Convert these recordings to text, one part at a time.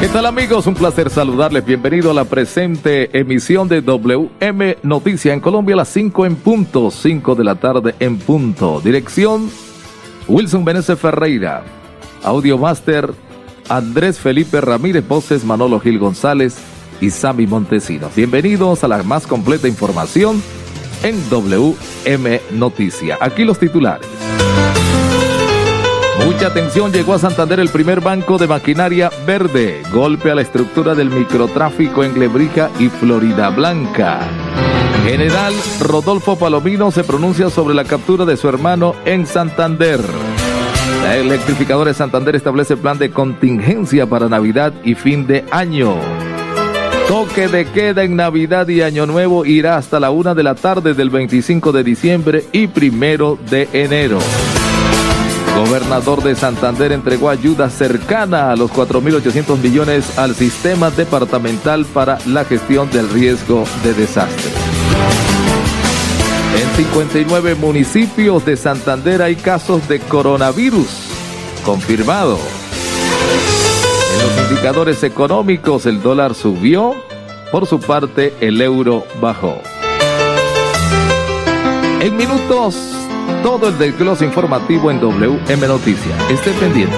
¿Qué tal amigos? Un placer saludarles. Bienvenido a la presente emisión de WM Noticia en Colombia a las 5 en punto, 5 de la tarde en punto. Dirección Wilson Benesse Ferreira. Audio Master Andrés Felipe Ramírez Voces, Manolo Gil González y Sami Montesinos. Bienvenidos a la más completa información en WM Noticia. Aquí los titulares. Mucha atención, llegó a Santander el primer banco de maquinaria verde. Golpe a la estructura del microtráfico en Lebrija y Florida Blanca. General Rodolfo Palomino se pronuncia sobre la captura de su hermano en Santander. La electrificadora de Santander establece plan de contingencia para Navidad y fin de año. Toque de queda en Navidad y Año Nuevo irá hasta la una de la tarde del 25 de diciembre y primero de enero. Gobernador de Santander entregó ayuda cercana a los 4.800 millones al sistema departamental para la gestión del riesgo de desastre. En 59 municipios de Santander hay casos de coronavirus confirmado. En los indicadores económicos el dólar subió, por su parte el euro bajó. En minutos todo el desglose informativo en WM Noticias. Esté pendiente.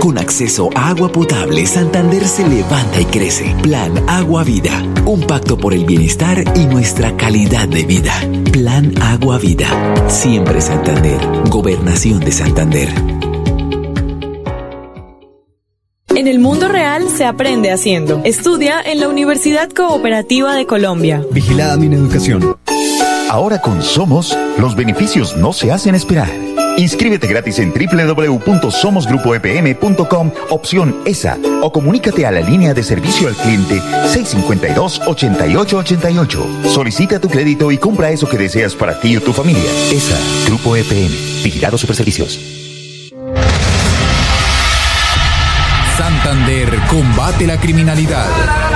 Con acceso a agua potable, Santander se levanta y crece. Plan Agua Vida. Un pacto por el bienestar y nuestra calidad de vida. Plan Agua Vida. Siempre Santander. Gobernación de Santander. En el mundo real se aprende haciendo. Estudia en la Universidad Cooperativa de Colombia. Vigilada mi educación. Ahora con Somos, los beneficios no se hacen esperar. Inscríbete gratis en www.somosgrupoepm.com, opción ESA, o comunícate a la línea de servicio al cliente 652-8888. Solicita tu crédito y compra eso que deseas para ti o tu familia. ESA, Grupo EPM, Vigilado Superservicios. Santander combate la criminalidad.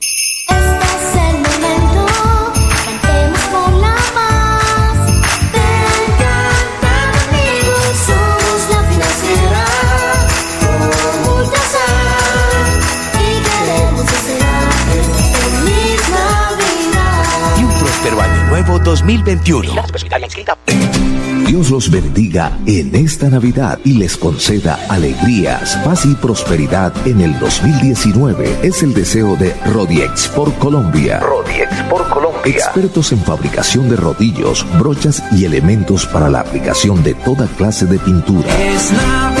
2021. Dios los bendiga en esta Navidad y les conceda alegrías, paz y prosperidad en el 2019. Es el deseo de Rodiex por Colombia. Rodiex por Colombia. Expertos en fabricación de rodillos, brochas y elementos para la aplicación de toda clase de pintura. Es Navidad,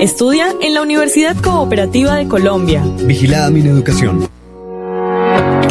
Estudia en la Universidad Cooperativa de Colombia. Vigilada mi educación.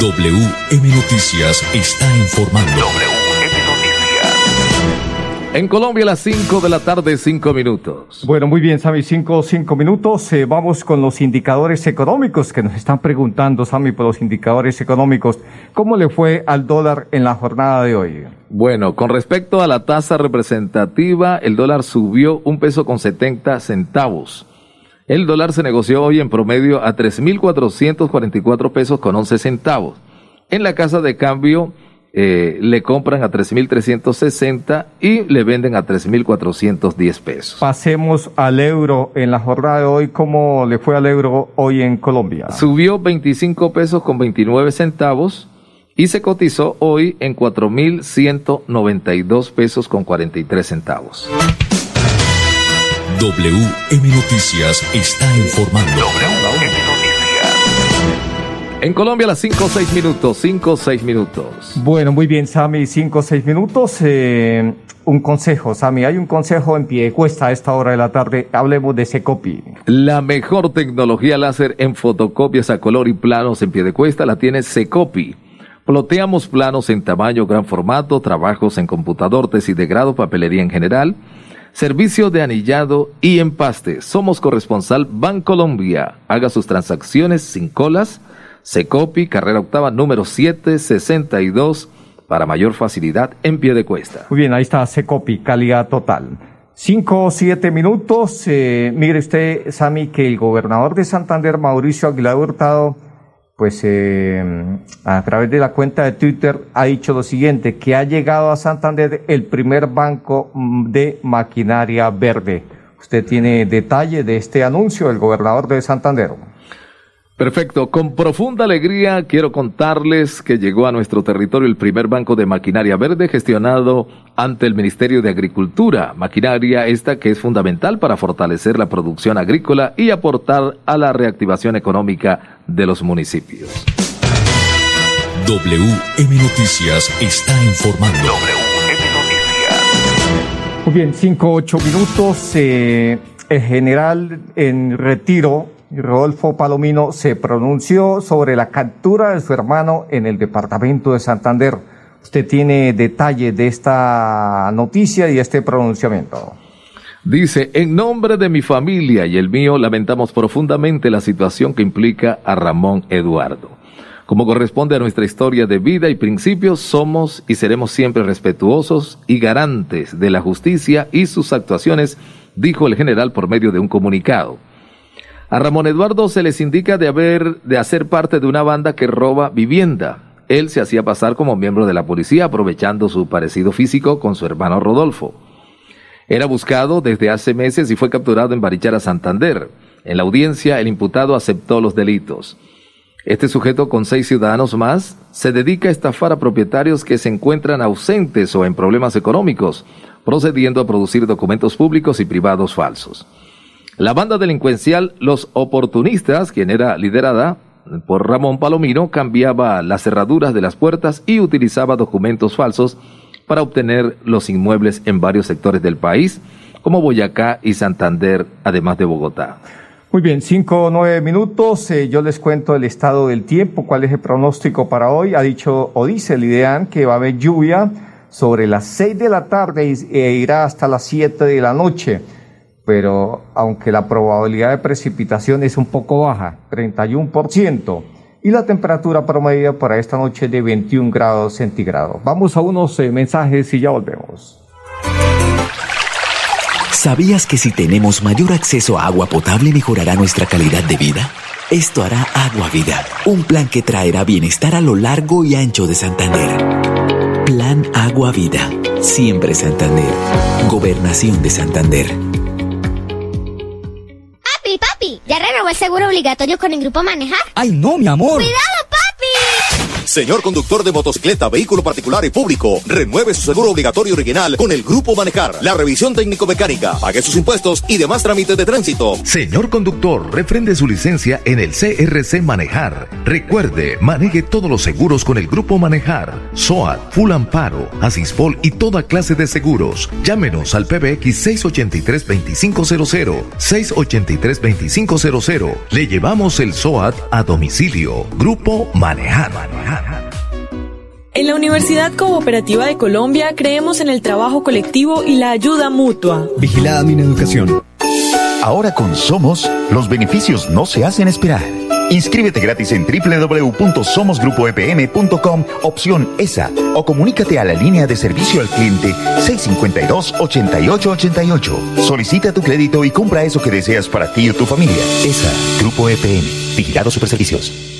WM Noticias está informando. WM Noticias. En Colombia a las 5 de la tarde, 5 minutos. Bueno, muy bien, Sami, 5 cinco minutos. Eh, vamos con los indicadores económicos que nos están preguntando, Sami, por los indicadores económicos. ¿Cómo le fue al dólar en la jornada de hoy? Bueno, con respecto a la tasa representativa, el dólar subió un peso con 70 centavos. El dólar se negoció hoy en promedio a 3.444 pesos con 11 centavos. En la casa de cambio eh, le compran a 3.360 y le venden a 3.410 pesos. Pasemos al euro en la jornada de hoy. ¿Cómo le fue al euro hoy en Colombia? Subió 25 pesos con 29 centavos y se cotizó hoy en 4.192 pesos con 43 centavos. WM Noticias está informando. WM Noticias. En Colombia a las 5 o 6 minutos, 5 o 6 minutos. Bueno, muy bien, Sami, 5 o 6 minutos. Eh, un consejo, Sami, hay un consejo en pie de cuesta a esta hora de la tarde. Hablemos de Secopi. La mejor tecnología láser en fotocopias a color y planos en pie de cuesta la tiene Secopi. Ploteamos planos en tamaño, gran formato, trabajos en computador, tesis de grado, papelería en general, servicio de anillado y empaste. Somos corresponsal Bancolombia. Haga sus transacciones sin colas. Secopi, carrera octava, número 762, para mayor facilidad en pie de cuesta. Muy bien, ahí está Secopi, calidad total. Cinco siete minutos. Eh, mire usted, Sami, que el gobernador de Santander, Mauricio Aguilar Hurtado, pues eh, a través de la cuenta de Twitter ha dicho lo siguiente, que ha llegado a Santander el primer banco mm, de maquinaria verde. Usted tiene detalle de este anuncio del gobernador de Santander. Perfecto, con profunda alegría quiero contarles que llegó a nuestro territorio el primer banco de maquinaria verde gestionado ante el Ministerio de Agricultura, maquinaria esta que es fundamental para fortalecer la producción agrícola y aportar a la reactivación económica de los municipios. WM Noticias está informando. WM Noticias. Muy bien, cinco, ocho minutos. eh, el general en retiro, Rodolfo Palomino, se pronunció sobre la captura de su hermano en el departamento de Santander. Usted tiene detalle de esta noticia y este pronunciamiento. Dice, en nombre de mi familia y el mío, lamentamos profundamente la situación que implica a Ramón Eduardo. Como corresponde a nuestra historia de vida y principios, somos y seremos siempre respetuosos y garantes de la justicia y sus actuaciones, dijo el general por medio de un comunicado. A Ramón Eduardo se les indica de haber de hacer parte de una banda que roba vivienda. Él se hacía pasar como miembro de la policía aprovechando su parecido físico con su hermano Rodolfo. Era buscado desde hace meses y fue capturado en Barichara, Santander. En la audiencia, el imputado aceptó los delitos. Este sujeto con seis ciudadanos más se dedica a estafar a propietarios que se encuentran ausentes o en problemas económicos, procediendo a producir documentos públicos y privados falsos. La banda delincuencial Los Oportunistas, quien era liderada por Ramón Palomino cambiaba las cerraduras de las puertas y utilizaba documentos falsos para obtener los inmuebles en varios sectores del país, como Boyacá y Santander, además de Bogotá. Muy bien, cinco o nueve minutos. Eh, yo les cuento el estado del tiempo, cuál es el pronóstico para hoy. Ha dicho o dice el IDEAN que va a haber lluvia sobre las seis de la tarde e irá hasta las siete de la noche. Pero aunque la probabilidad de precipitación es un poco baja, 31%, y la temperatura promedio para esta noche de 21 grados centígrados. Vamos a unos eh, mensajes y ya volvemos. ¿Sabías que si tenemos mayor acceso a agua potable mejorará nuestra calidad de vida? Esto hará Agua Vida, un plan que traerá bienestar a lo largo y ancho de Santander. Plan Agua Vida, siempre Santander. Gobernación de Santander. Papi, papi, ¿ya renovó el seguro obligatorio con el grupo Manejar? ¡Ay, no, mi amor! ¡Cuidado! Señor conductor de motocicleta, vehículo particular y público, renueve su seguro obligatorio original con el Grupo Manejar. La revisión técnico-mecánica, pague sus impuestos y demás trámites de tránsito. Señor conductor, refrende su licencia en el CRC Manejar. Recuerde, maneje todos los seguros con el Grupo Manejar. SOAT, Full Amparo, Asispol y toda clase de seguros. Llámenos al PBX 683-2500. 683-2500. Le llevamos el SOAT a domicilio. Grupo Manejar. En la Universidad Cooperativa de Colombia creemos en el trabajo colectivo y la ayuda mutua. Vigilada mi educación. Ahora con Somos, los beneficios no se hacen esperar. Inscríbete gratis en www.somosgrupoepm.com, opción ESA, o comunícate a la línea de servicio al cliente 652-8888. Solicita tu crédito y compra eso que deseas para ti o tu familia. ESA, Grupo EPM, Vigilado Superservicios.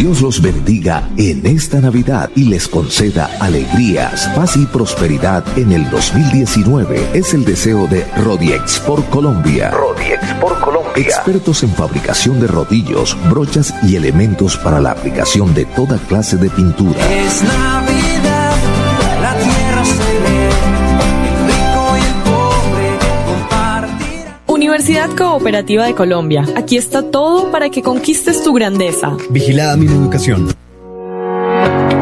Dios los bendiga en esta Navidad y les conceda alegrías, paz y prosperidad en el 2019. Es el deseo de Rodiex por Colombia. Rodiex por Colombia. Expertos en fabricación de rodillos, brochas y elementos para la aplicación de toda clase de pintura. Es Navidad, Universidad Cooperativa de Colombia. Aquí está todo para que conquistes tu grandeza. Vigilada mi educación.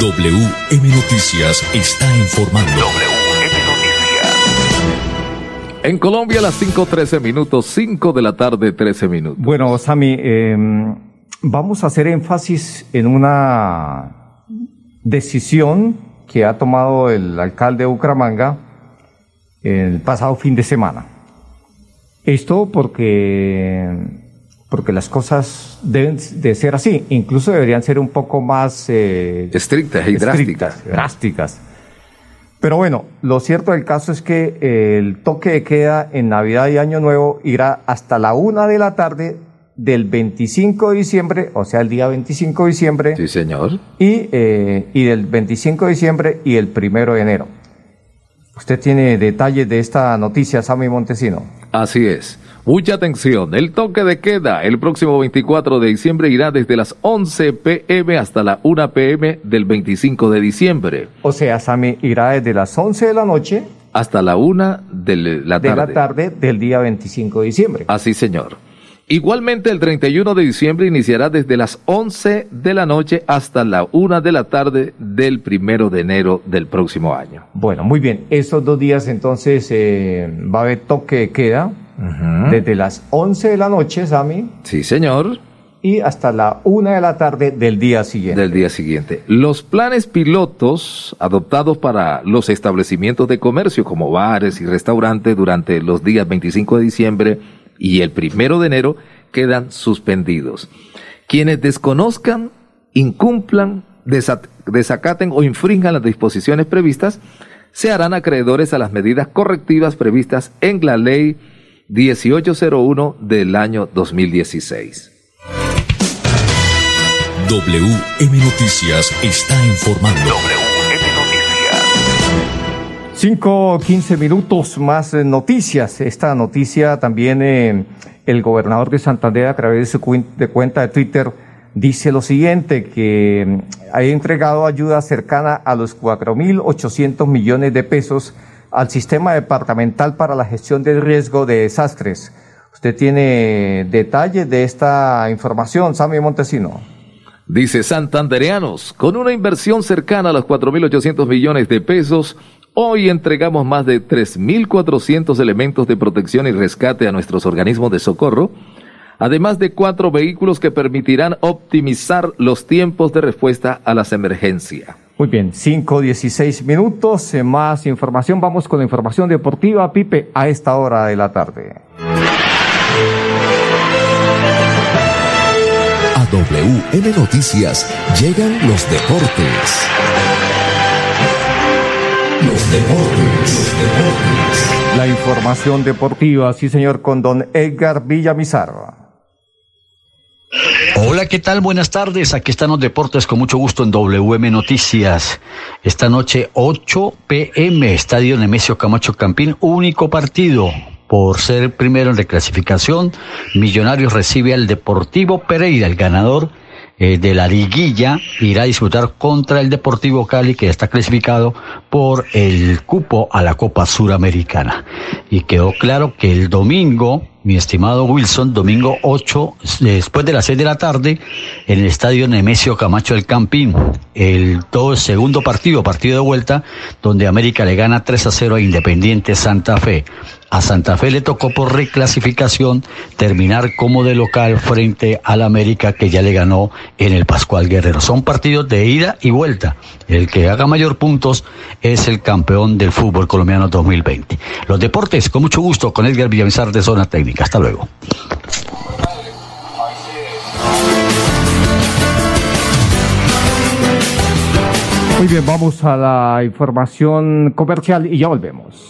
WM Noticias está informando. WM Noticias. En Colombia a las 5.13 minutos, 5 de la tarde, 13 minutos. Bueno, Sami, eh, vamos a hacer énfasis en una decisión que ha tomado el alcalde de Bucaramanga el pasado fin de semana. Esto porque porque las cosas deben de ser así, incluso deberían ser un poco más eh, Estrictas y drásticas. drásticas. Pero bueno, lo cierto del caso es que el toque de queda en Navidad y Año Nuevo irá hasta la una de la tarde del 25 de diciembre, o sea, el día 25 de diciembre, Sí, señor. y, eh, y del 25 de diciembre y el primero de enero. Usted tiene detalles de esta noticia, Sammy Montesino. Así es. Mucha atención, el toque de queda el próximo 24 de diciembre irá desde las 11 pm hasta la 1 pm del 25 de diciembre. O sea, Sammy irá desde las 11 de la noche hasta la 1 de la tarde. De la tarde del día 25 de diciembre. Así, señor. Igualmente, el 31 de diciembre iniciará desde las 11 de la noche hasta la 1 de la tarde del primero de enero del próximo año. Bueno, muy bien. Esos dos días entonces eh, va a haber toque de queda desde las 11 de la noche, Sami. Sí, señor. Y hasta la 1 de la tarde del día siguiente. Del día siguiente. Los planes pilotos adoptados para los establecimientos de comercio como bares y restaurantes durante los días 25 de diciembre y el primero de enero quedan suspendidos. Quienes desconozcan, incumplan, desacaten o infrinjan las disposiciones previstas, se harán acreedores a las medidas correctivas previstas en la ley 1801 del año 2016. WM Noticias está informando. 5 15 minutos más noticias. Esta noticia también eh, el gobernador de Santander a través de su cuenta de Twitter dice lo siguiente, que mm, ha entregado ayuda cercana a los 4.800 millones de pesos al sistema departamental para la gestión del riesgo de desastres. ¿Usted tiene detalles de esta información, Sammy Montesino? Dice Santandereanos, con una inversión cercana a los 4.800 millones de pesos, Hoy entregamos más de 3.400 elementos de protección y rescate a nuestros organismos de socorro, además de cuatro vehículos que permitirán optimizar los tiempos de respuesta a las emergencias. Muy bien, 5.16 minutos, eh, más información. Vamos con la información deportiva, Pipe, a esta hora de la tarde. A WM Noticias llegan los deportes. Deportes, deportes. La información deportiva, sí señor, con don Edgar Villamizar. Hola, ¿qué tal? Buenas tardes. Aquí están los deportes con mucho gusto en WM Noticias. Esta noche 8 pm, Estadio Nemesio Camacho Campín, único partido. Por ser primero en reclasificación, Millonarios recibe al Deportivo Pereira, el ganador eh, de la liguilla irá a disputar contra el Deportivo Cali que está clasificado por el cupo a la Copa Suramericana. Y quedó claro que el domingo, mi estimado Wilson, domingo 8, después de las 6 de la tarde, en el estadio Nemesio Camacho del Campín, el segundo partido, partido de vuelta, donde América le gana 3 a 0 a Independiente Santa Fe. A Santa Fe le tocó por reclasificación terminar como de local frente al América que ya le ganó en el Pascual Guerrero. Son partidos de ida y vuelta. El que haga mayor puntos es el campeón del fútbol colombiano 2020. Los deportes, con mucho gusto, con Edgar Villamizar de Zona Técnica. Hasta luego. Muy bien, vamos a la información comercial y ya volvemos.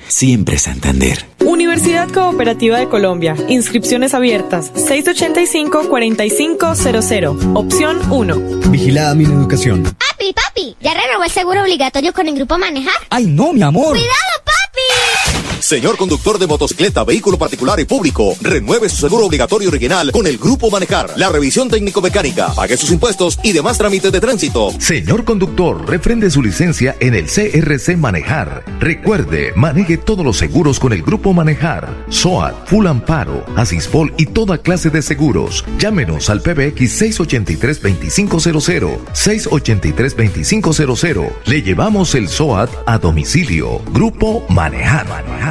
siempre Santander. Universidad Cooperativa de Colombia. Inscripciones abiertas. 685-4500. Opción 1. Vigilada mi educación. Papi, papi, ¿ya renovó el seguro obligatorio con el grupo Manejar? Ay, no, mi amor. ¡Cuidado, papi! Señor conductor de motocicleta, vehículo particular y público, renueve su seguro obligatorio original con el Grupo Manejar. La revisión técnico-mecánica, pague sus impuestos y demás trámites de tránsito. Señor conductor, refrende su licencia en el CRC Manejar. Recuerde, maneje todos los seguros con el Grupo Manejar. SOAT, Full Amparo, Asispol y toda clase de seguros. Llámenos al PBX 683-2500. 683-2500. Le llevamos el SOAT a domicilio. Grupo Manejar.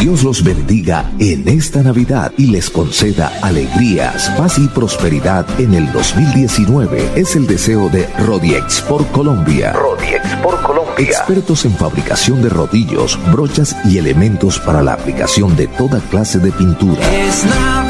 Dios los bendiga en esta Navidad y les conceda alegrías, paz y prosperidad en el 2019. Es el deseo de Rodiex por Colombia. Rodiex por Colombia. Expertos en fabricación de rodillos, brochas y elementos para la aplicación de toda clase de pintura. Es Navidad,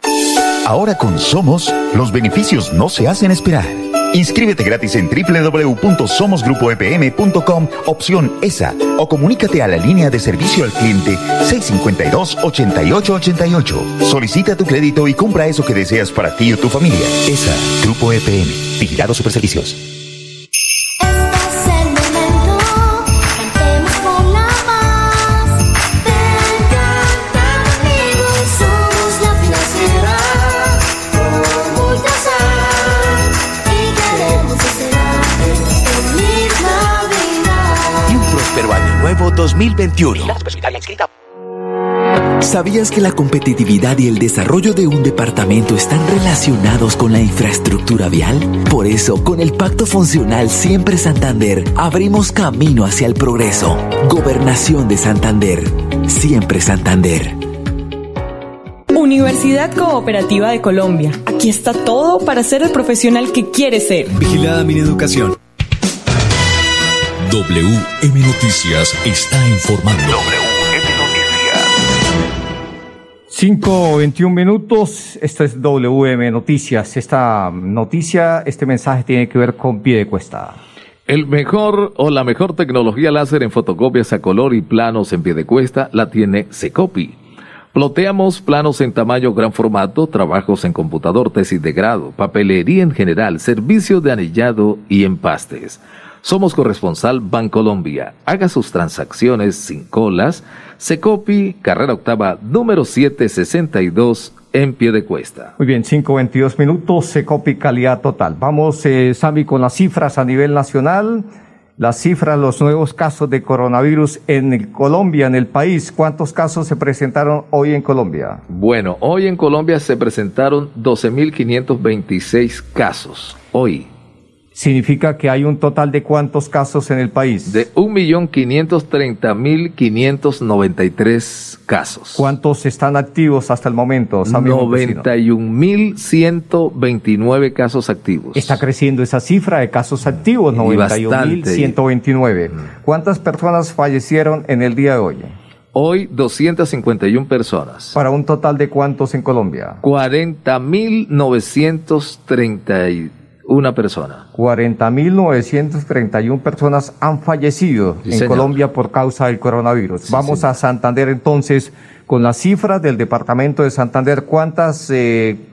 Ahora con Somos, los beneficios no se hacen esperar. Inscríbete gratis en www.somosgrupoepm.com, opción ESA, o comunícate a la línea de servicio al cliente 652-8888. Solicita tu crédito y compra eso que deseas para ti o tu familia. ESA, Grupo EPM, Vigilado Superservicios. 2021. ¿Sabías que la competitividad y el desarrollo de un departamento están relacionados con la infraestructura vial? Por eso, con el Pacto Funcional Siempre Santander, abrimos camino hacia el progreso. Gobernación de Santander. Siempre Santander. Universidad Cooperativa de Colombia. Aquí está todo para ser el profesional que quieres ser. Vigilada mi educación. WM Noticias está informando. 5 21 minutos, esto es WM Noticias. Esta noticia, este mensaje tiene que ver con pie de cuesta. El mejor o la mejor tecnología láser en fotocopias a color y planos en pie de cuesta la tiene Secopi. Ploteamos planos en tamaño gran formato, trabajos en computador, tesis de grado, papelería en general, servicios de anillado y empastes. Somos corresponsal Bancolombia. Haga sus transacciones sin colas. Secopi, carrera octava, número 762, en pie de cuesta. Muy bien, 5.22 minutos, Secopi calidad total. Vamos, eh, Sami, con las cifras a nivel nacional. Las cifras, los nuevos casos de coronavirus en el- Colombia, en el país. ¿Cuántos casos se presentaron hoy en Colombia? Bueno, hoy en Colombia se presentaron 12.526 casos. Hoy. Significa que hay un total de cuántos casos en el país. De 1.530.593 casos. ¿Cuántos están activos hasta el momento? Sami Montesino? 91.129 casos activos. Está creciendo esa cifra de casos activos, Y 91.129. ¿Cuántas personas fallecieron en el día de hoy? Hoy 251 personas. Para un total de cuántos en Colombia? 40.931 personas. 40.931 personas han fallecido Sí, en señor. Colombia por causa del coronavirus. Sí, Vamos señor. a Santander entonces con las cifras del departamento de Santander. ¿Cuántos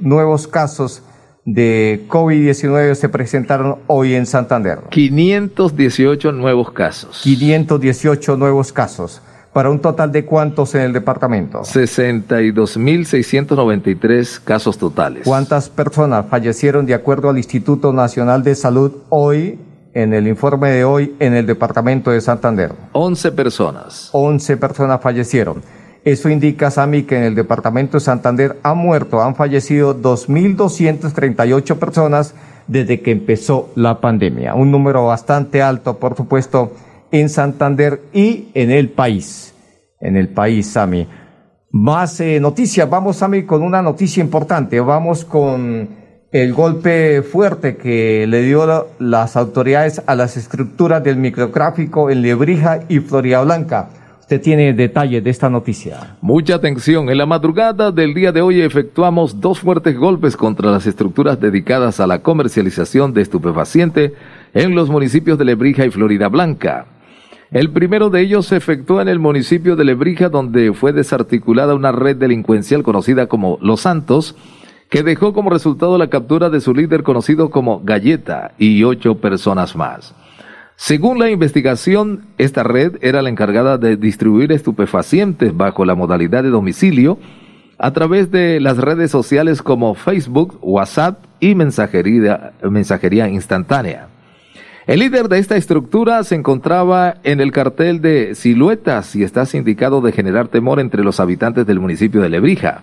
nuevos casos de COVID-19 se presentaron hoy en Santander? 518 nuevos casos. 518 nuevos casos. ¿Para un total de cuántos en el departamento? 62.693 casos totales. ¿Cuántas personas fallecieron de acuerdo al Instituto Nacional de Salud hoy, en el informe de hoy, en el departamento de Santander? 11 personas. 11 personas fallecieron. Eso indica, Sami, que en el departamento de Santander han muerto, han fallecido 2.238 personas desde que empezó la pandemia. Un número bastante alto, por supuesto, en Santander y en el país. En el país, Sami. Más eh, noticias. Vamos, Sami, con una noticia importante. Vamos con el golpe fuerte que le dio la- las autoridades a las estructuras del micrográfico en Lebrija y Florida Blanca. Usted tiene detalles de esta noticia. Mucha atención. En la madrugada del día de hoy efectuamos dos fuertes golpes contra las estructuras dedicadas a la comercialización de estupefaciente en los municipios de Lebrija y Florida Blanca. El primero de ellos se efectuó en el municipio de Lebrija, donde fue desarticulada una red delincuencial conocida como Los Santos, que dejó como resultado la captura de su líder conocido como Galleta y ocho personas más. Según la investigación, esta red era la encargada de distribuir estupefacientes bajo la modalidad de domicilio a través de las redes sociales como Facebook, WhatsApp y mensajería, mensajería instantánea. El líder de esta estructura se encontraba en el cartel de Siluetas y está sindicado de generar temor entre los habitantes del municipio de Lebrija.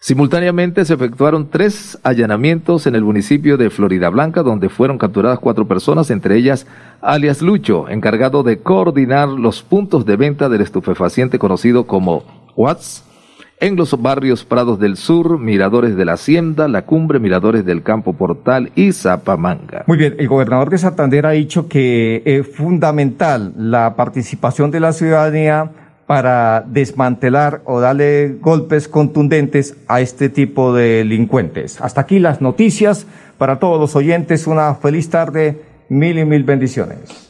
Simultáneamente se efectuaron tres allanamientos en el municipio de Florida Blanca, donde fueron capturadas cuatro personas, entre ellas alias Lucho, encargado de coordinar los puntos de venta del estupefaciente conocido como Watts, en los barrios Prados del Sur, Miradores de la Hacienda, La Cumbre, Miradores del Campo Portal y Zapamanga. Muy bien, el gobernador de Santander ha dicho que es fundamental la participación de la ciudadanía para desmantelar o darle golpes contundentes a este tipo de delincuentes. Hasta aquí las noticias para todos los oyentes. Una feliz tarde, mil y mil bendiciones.